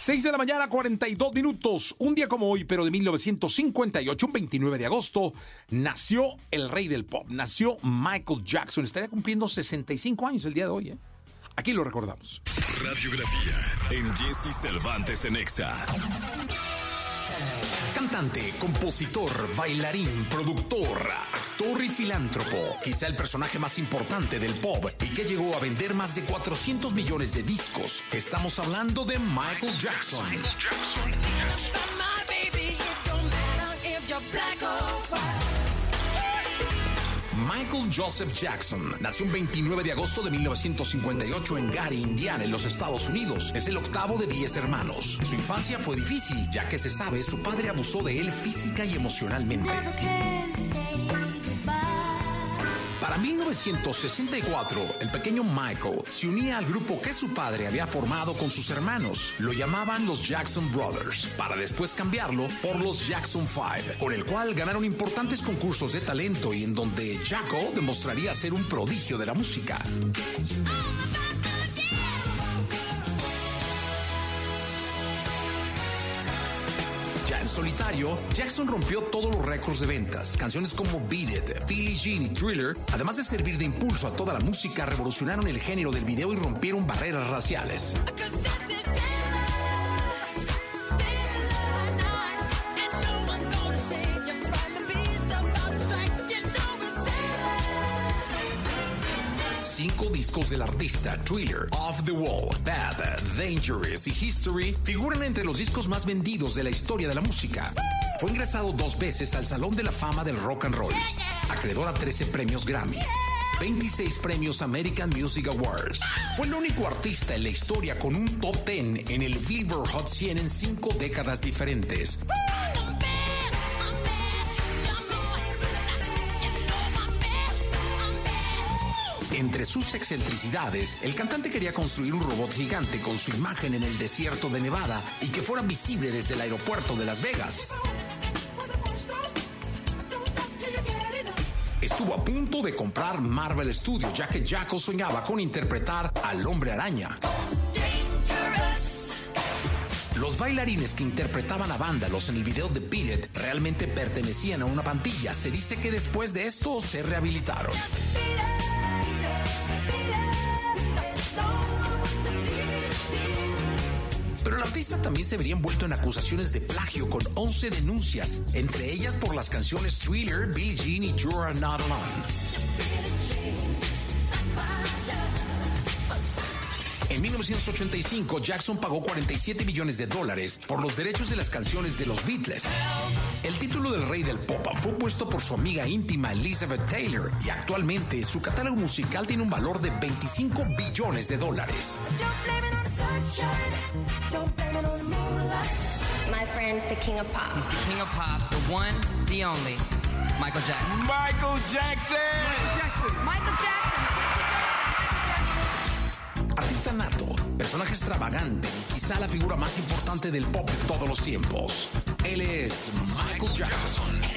6 de la mañana, 42 minutos. Un día como hoy, pero de 1958, un 29 de agosto, nació el rey del pop. Nació Michael Jackson. Estaría cumpliendo 65 años el día de hoy. ¿eh? Aquí lo recordamos. Radiografía en Jesse Cervantes en Exa. Cantante, compositor, bailarín, productor, actor y filántropo. Quizá el personaje más importante del pop y que llegó a vender más de 400 millones de discos. Estamos hablando de Michael Jackson. Michael Jackson. Michael Joseph Jackson nació un 29 de agosto de 1958 en Gary, Indiana, en los Estados Unidos. Es el octavo de 10 hermanos. Su infancia fue difícil, ya que se sabe su padre abusó de él física y emocionalmente. Para 1964, el pequeño Michael se unía al grupo que su padre había formado con sus hermanos. Lo llamaban los Jackson Brothers, para después cambiarlo por los Jackson Five, con el cual ganaron importantes concursos de talento y en donde Jacko demostraría ser un prodigio de la música. Solitario, Jackson rompió todos los récords de ventas. Canciones como Beat It, Billie Jean y Thriller, además de servir de impulso a toda la música, revolucionaron el género del video y rompieron barreras raciales. Cinco discos del artista, Thriller, Off the Wall, Bad, Dangerous y History, figuran entre los discos más vendidos de la historia de la música. Fue ingresado dos veces al Salón de la Fama del Rock and Roll, acreedor a 13 premios Grammy. 26 premios American Music Awards. Fue el único artista en la historia con un top 10 en el Billboard Hot 100 en cinco décadas diferentes. Entre sus excentricidades, el cantante quería construir un robot gigante con su imagen en el desierto de Nevada y que fuera visible desde el aeropuerto de Las Vegas. Estuvo a punto de comprar Marvel Studios ya que Jacko soñaba con interpretar al hombre araña. Los bailarines que interpretaban a Vándalos en el video de Beat realmente pertenecían a una pandilla. Se dice que después de esto se rehabilitaron. El artista también se vería envuelto en acusaciones de plagio con 11 denuncias, entre ellas por las canciones Thriller, Billie Jean y You're Not Alone. En 1985, Jackson pagó 47 millones de dólares por los derechos de las canciones de los Beatles. El título del rey del pop fue puesto por su amiga íntima Elizabeth Taylor y actualmente su catálogo musical tiene un valor de 25 billones de dólares. My friend, the king of pop. He's the king of pop, the one, the only, Michael Jackson. Michael Jackson. Jackson. Michael Jackson. Artista nato, personaje extravagante y quizá la figura más importante del pop de todos los tiempos. Él es Michael Jackson.